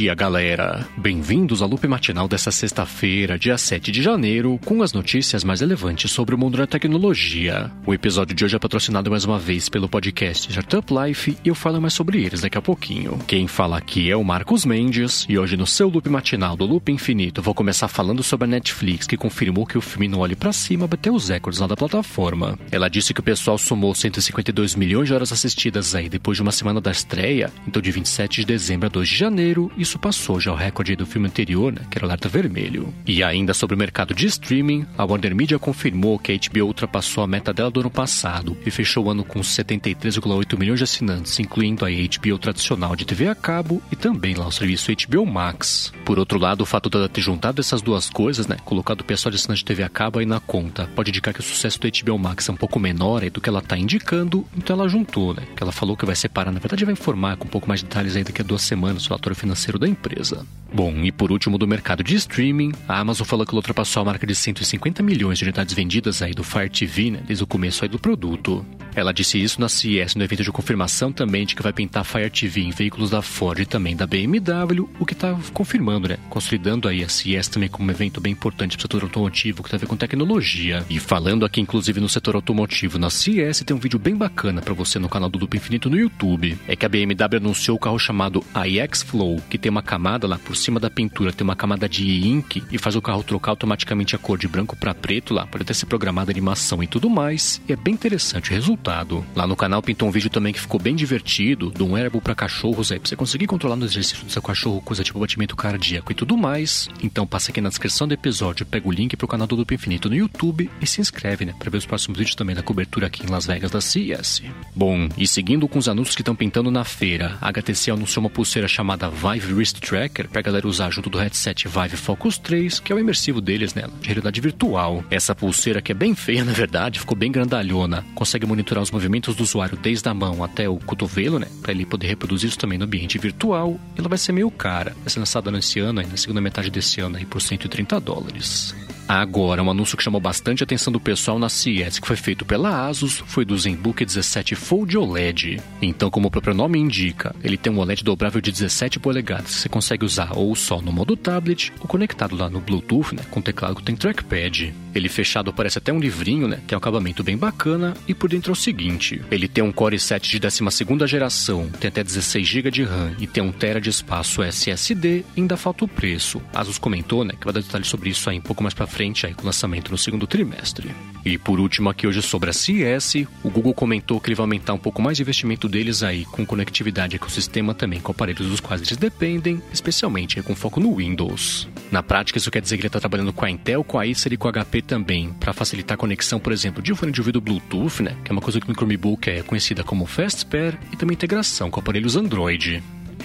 dia, galera! Bem-vindos ao loop matinal dessa sexta-feira, dia 7 de janeiro, com as notícias mais relevantes sobre o mundo da tecnologia. O episódio de hoje é patrocinado mais uma vez pelo podcast Startup Life e eu falo mais sobre eles daqui a pouquinho. Quem fala aqui é o Marcos Mendes e hoje no seu loop matinal do Loop Infinito vou começar falando sobre a Netflix que confirmou que o filme No Olhe Pra Cima bateu os recordes lá da plataforma. Ela disse que o pessoal somou 152 milhões de horas assistidas aí depois de uma semana da estreia, então de 27 de dezembro a 2 de janeiro, isso passou já o recorde do filme anterior, né, que era o Alerta Vermelho. E ainda sobre o mercado de streaming, a Warner Media confirmou que a HBO ultrapassou a meta dela do ano passado e fechou o ano com 73,8 milhões de assinantes, incluindo a HBO tradicional de TV a cabo e também lá o serviço HBO Max. Por outro lado, o fato dela ter juntado essas duas coisas, né, colocado o pessoal de assinante de TV a cabo aí na conta, pode indicar que o sucesso do HBO Max é um pouco menor aí do que ela está indicando, então ela juntou, né, que ela falou que vai separar, na verdade vai informar com um pouco mais de detalhes aí daqui a duas semanas o relatório financeiro da empresa. Bom, e por último do mercado de streaming, a Amazon falou que ela ultrapassou a marca de 150 milhões de unidades vendidas aí do Fire TV, né, desde o começo aí do produto. Ela disse isso na CES, no evento de confirmação também de que vai pintar Fire TV em veículos da Ford e também da BMW, o que está confirmando, né, consolidando aí a CES também como um evento bem importante para o setor automotivo, que tem a ver com tecnologia. E falando aqui, inclusive, no setor automotivo, na CES, tem um vídeo bem bacana para você no canal do Loop Infinito no YouTube. É que a BMW anunciou o carro chamado iX Flow, que tem uma camada lá por cima da pintura, tem uma camada de ink e faz o carro trocar automaticamente a cor de branco para preto lá, pode até ser programada animação e tudo mais. E é bem interessante o resultado. Lá no canal pintou um vídeo também que ficou bem divertido, de um wearable para cachorros aí, pra você conseguir controlar no exercício do seu cachorro, coisa tipo batimento cardíaco e tudo mais. Então passa aqui na descrição do episódio, pega o link pro canal do Loop Infinito no YouTube e se inscreve, né, pra ver os próximos vídeos também da cobertura aqui em Las Vegas da CES. Bom, e seguindo com os anúncios que estão pintando na feira, a HTC anunciou uma pulseira chamada Vive Wrist Tracker pra galera usar junto do headset Vive Focus 3, que é o imersivo deles, né, de realidade virtual. Essa pulseira que é bem feia, na verdade, ficou bem grandalhona, consegue monitorar os movimentos do usuário desde a mão até o cotovelo, né, pra ele poder reproduzir isso também no ambiente virtual. Ela vai ser meio cara, vai ser lançada nesse ano, aí, na segunda metade desse ano, aí, por 130 dólares. Agora, um anúncio que chamou bastante a atenção do pessoal na CES, que foi feito pela Asus, foi do ZenBook 17 Fold OLED. Então, como o próprio nome indica, ele tem um OLED dobrável de 17 polegadas, que você consegue usar ou só no modo tablet, ou conectado lá no Bluetooth, né, com teclado que tem trackpad. Ele fechado parece até um livrinho, né, tem um acabamento bem bacana, e por dentro é o seguinte, ele tem um Core i7 de 12ª geração, tem até 16 GB de RAM e tem 1 TB de espaço SSD, ainda falta o preço. Asus comentou, né, que vai dar detalhes sobre isso aí um pouco mais pra frente aí com o lançamento no segundo trimestre. E por último aqui hoje sobre a CES, o Google comentou que ele vai aumentar um pouco mais o investimento deles aí com conectividade com o sistema também com aparelhos dos quais eles dependem, especialmente com foco no Windows. Na prática isso quer dizer que ele está trabalhando com a Intel, com a Acer e com a HP também, para facilitar a conexão, por exemplo, de um fone de ouvido Bluetooth, né, que é uma coisa que no Chromebook é conhecida como Fast Pair, e também integração com aparelhos Android.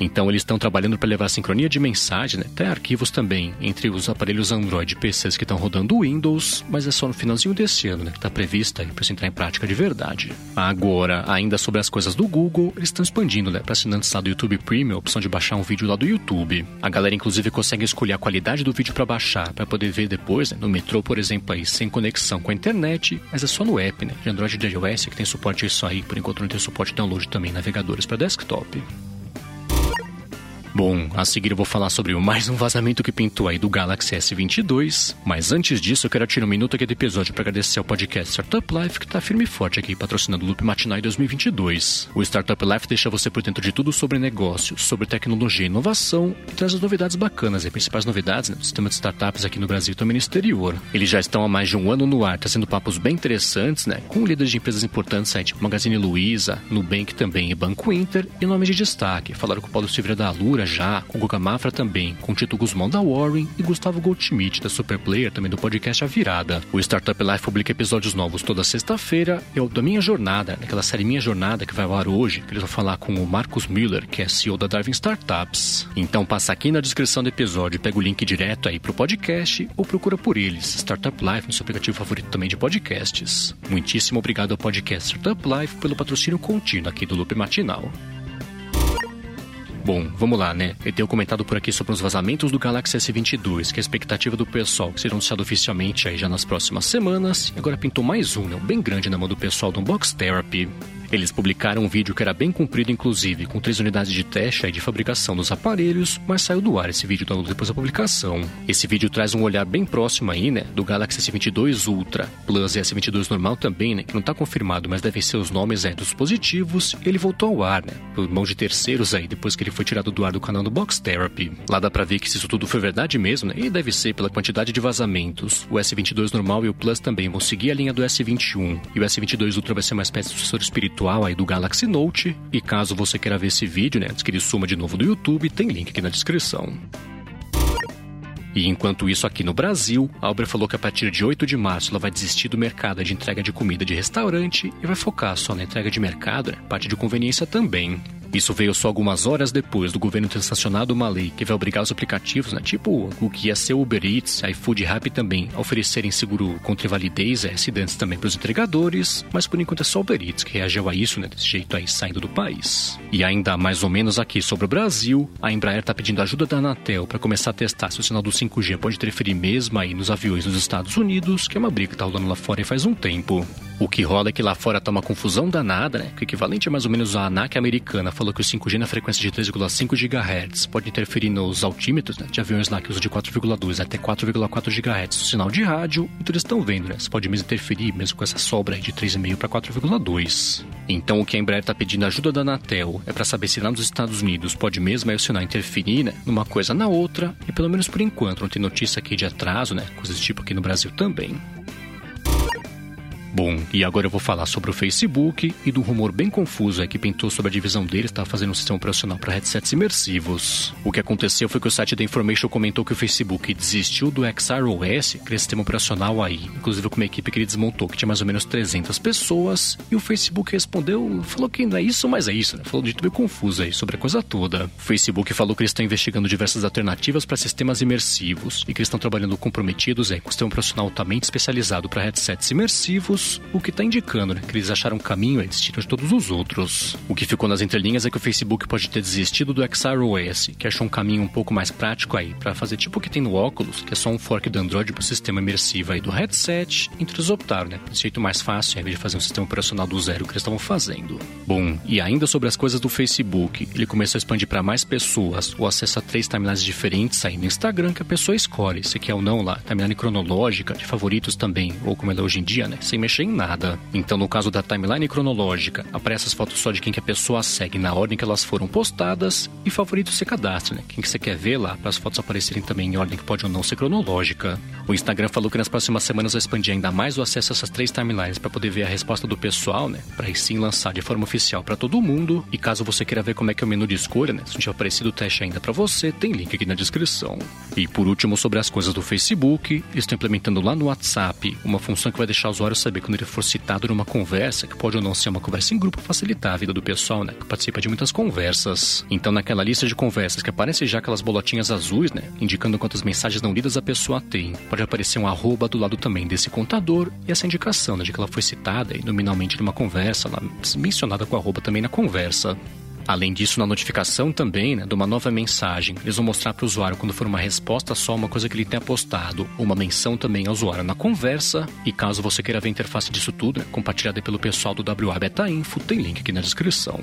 Então eles estão trabalhando para levar sincronia de mensagem, né? até arquivos também, entre os aparelhos Android e PCs que estão rodando Windows, mas é só no finalzinho desse ano, né? Que está prevista para isso entrar em prática de verdade. Agora, ainda sobre as coisas do Google, eles estão expandindo, né? Para assinantes lá do YouTube Premium, a opção de baixar um vídeo lá do YouTube. A galera, inclusive, consegue escolher a qualidade do vídeo para baixar, para poder ver depois, né? No metrô, por exemplo, aí, sem conexão com a internet, mas é só no app, né? De Android e de iOS, que tem suporte a isso aí, por enquanto não tem suporte download também navegadores para desktop. Bom, a seguir eu vou falar sobre mais um vazamento que pintou aí do Galaxy S22, mas antes disso eu quero tirar um minuto aqui do episódio para agradecer ao podcast Startup Life que está firme e forte aqui patrocinando o Loop Matinal 2022. O Startup Life deixa você por dentro de tudo sobre negócios, sobre tecnologia e inovação e traz as novidades bacanas e principais novidades né, do sistema de startups aqui no Brasil e também no exterior. Eles já estão há mais de um ano no ar, trazendo papos bem interessantes, né, com líderes de empresas importantes aí, tipo Magazine Luiza, Nubank também e Banco Inter, e nomes de destaque. Falaram com o Paulo Silveira da Alura já, com Guga Mafra também, com Tito Guzmão da Warren e Gustavo Goldschmidt da Superplayer, também do podcast A Virada. O Startup Life publica episódios novos toda sexta-feira. É o da Minha Jornada, naquela série Minha Jornada que vai ao ar hoje, que eles vão falar com o Marcos Miller, que é CEO da Darwin Startups. Então passa aqui na descrição do episódio, pega o link direto aí pro podcast ou procura por eles, Startup Life, no seu aplicativo favorito também de podcasts. Muitíssimo obrigado ao podcast Startup Life pelo patrocínio contínuo aqui do Loop Matinal. Bom, vamos lá, né? Eu tenho comentado por aqui sobre os vazamentos do Galaxy S22, que é a expectativa do pessoal, que será anunciado oficialmente aí já nas próximas semanas. Agora pintou mais um, né? Bem grande na mão do pessoal do Unbox Therapy. Eles publicaram um vídeo que era bem comprido, inclusive, com três unidades de teste e de fabricação dos aparelhos, mas saiu do ar esse vídeo depois da publicação. Esse vídeo traz um olhar bem próximo aí, né, do Galaxy S22 Ultra, Plus e S22 normal também, né, que não está confirmado, mas devem ser os nomes aí dos dispositivos. Ele voltou ao ar, né, por mão de terceiros aí, depois que ele foi tirado do ar do canal do Box Therapy. Lá dá pra ver que se isso tudo foi verdade mesmo, né, e deve ser pela quantidade de vazamentos. O S22 normal e o Plus também vão seguir a linha do S21, e o S22 Ultra vai ser uma espécie de sucessor espiritual aí do Galaxy Note. E caso você queira ver esse vídeo, né, antes que ele suma de novo do YouTube, tem link aqui na descrição. E enquanto isso, aqui no Brasil, a Uber falou que a partir de 8 de março ela vai desistir do mercado de entrega de comida de restaurante e vai focar só na entrega de mercado, né? parte de conveniência também. Isso veio só algumas horas depois do governo ter sancionado uma lei que vai obrigar os aplicativos, né, tipo o que ia ser o Uber Eats, iFood Rappi também, a oferecerem seguro contra invalidez e acidentes também para os entregadores, mas por enquanto é só o Uber Eats que reagiu a isso, né, desse jeito aí, saindo do país. E ainda mais ou menos aqui sobre o Brasil, a Embraer está pedindo ajuda da Anatel para começar a testar se o sinal do 5G pode interferir mesmo aí nos aviões dos Estados Unidos, que é uma briga que tá rolando lá fora e faz um tempo. O que rola é que lá fora tá uma confusão danada, né? Que o equivalente é mais ou menos a ANAC americana falou que o 5G na frequência de 3,5 GHz pode interferir nos altímetros né, de aviões lá que usam de 4,2 até 4,4 GHz o sinal de rádio. Então eles estão vendo, né? Você pode mesmo interferir mesmo com essa sobra aí de 3,5 para 4,2. Então o que a Embraer tá pedindo ajuda da Anatel é para saber se lá nos Estados Unidos pode mesmo aí o sinal interferir, né? Numa coisa na outra. E pelo menos por enquanto não tem notícia aqui de atraso, né? Coisas tipo aqui no Brasil também. Bom, e agora eu vou falar sobre o Facebook e do rumor bem confuso aí que pintou sobre a divisão deles estava fazendo um sistema operacional para headsets imersivos. O que aconteceu foi que o site da Information comentou que o Facebook desistiu do XROS, aquele sistema operacional aí, inclusive com uma equipe que ele desmontou, que tinha mais ou menos 300 pessoas, e o Facebook respondeu, falou que não é isso, mas é isso, né? Falou de tudo meio confuso aí sobre a coisa toda. O Facebook falou que eles estão investigando diversas alternativas para sistemas imersivos e que eles estão trabalhando comprometidos aí com um sistema operacional altamente especializado para headsets imersivos o que está indicando né, que eles acharam um caminho e destino de todos os outros. O que ficou nas entrelinhas é que o Facebook pode ter desistido do XROS, que achou um caminho um pouco mais prático aí para fazer tipo o que tem no óculos, que é só um fork do Android para o sistema imersivo aí do headset, entre eles optaram, né? Desse jeito mais fácil, ao invés de fazer um sistema operacional do zero que eles estavam fazendo. Bom, e ainda sobre as coisas do Facebook, ele começou a expandir para mais pessoas o acesso a três timelines diferentes aí no Instagram que a pessoa escolhe, se quer ou não lá, timeline cronológica, de favoritos também, ou como ela é hoje em dia, né? Sem mexer em nada. Então, no caso da timeline cronológica, aparece as fotos só de quem que a pessoa segue na ordem que elas foram postadas e favorito se cadastra, né? Quem que você quer ver lá, para as fotos aparecerem também em ordem que pode ou não ser cronológica. O Instagram falou que nas próximas semanas vai expandir ainda mais o acesso a essas três timelines para poder ver a resposta do pessoal, né? Para aí sim lançar de forma oficial para todo mundo. E caso você queira ver como é que é o menu de escolha, né? Se não tiver aparecido o teste ainda para você, tem link aqui na descrição. E por último, sobre as coisas do Facebook, eles estão implementando lá no WhatsApp uma função que vai deixar o usuário saber quando ele for citado numa conversa, que pode ou não ser uma conversa em grupo, facilitar a vida do pessoal, né? Que participa de muitas conversas. Então, naquela lista de conversas que aparece já aquelas bolotinhas azuis, né? Indicando quantas mensagens não lidas a pessoa tem. Pode aparecer um arroba do lado também desse contador e essa indicação, né? De que ela foi citada e nominalmente numa conversa, lá, mencionada com arroba também na conversa. Além disso, na notificação também, né, de uma nova mensagem, eles vão mostrar para o usuário quando for uma resposta só uma coisa que ele tenha postado, uma menção também ao usuário na conversa. E caso você queira ver a interface disso tudo, né, compartilhada pelo pessoal do WA Beta Info, tem link aqui na descrição.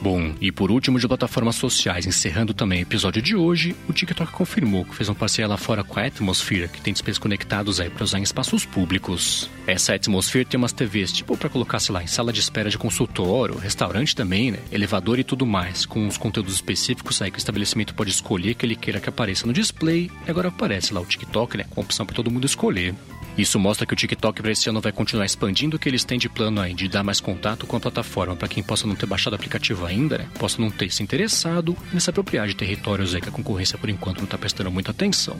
Bom, e por último, de plataformas sociais, encerrando também o episódio de hoje, o TikTok confirmou que fez uma parceria lá fora com a Atmosphere, que tem displays conectados aí para usar em espaços públicos. Essa Atmosphere tem umas TVs tipo para colocar, sei lá, em sala de espera de consultório, restaurante também, né, elevador e tudo mais, com os conteúdos específicos aí que o estabelecimento pode escolher que ele queira que apareça no display. E agora aparece lá o TikTok, né, com opção para todo mundo escolher. Isso mostra que o TikTok para esse ano vai continuar expandindo o que eles têm de plano aí, de dar mais contato com a plataforma para quem possa não ter baixado o aplicativo ainda, né, possa não ter se interessado e se apropriar de territórios aí que a concorrência por enquanto não está prestando muita atenção.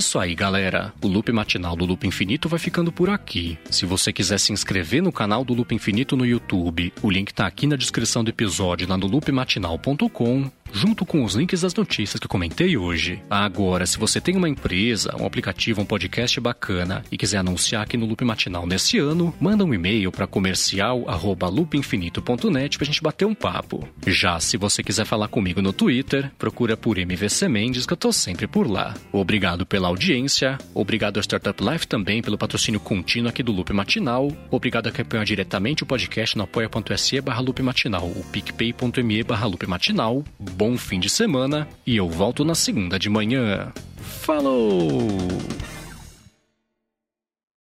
Isso aí, galera. O Loop Matinal do Loop Infinito vai ficando por aqui. Se você quiser se inscrever no canal do Loop Infinito no YouTube, o link tá aqui na descrição do episódio lá no loopmatinal.com. junto com os links das notícias que comentei hoje. Agora, se você tem uma empresa, um aplicativo, um podcast bacana e quiser anunciar aqui no Loop Matinal nesse ano, manda um e-mail para comercial@loopinfinito.net pra gente bater um papo. Já se você quiser falar comigo no Twitter, procura por MVC Mendes que eu tô sempre por lá. Obrigado pela audiência, obrigado ao Startup Life também pelo patrocínio contínuo aqui do Loop Matinal, obrigado a quem apoia diretamente o podcast no apoia.se barra Loop Matinal, o picpay.me barra Loop Matinal. Bom fim de semana e eu volto na segunda de manhã. Falou!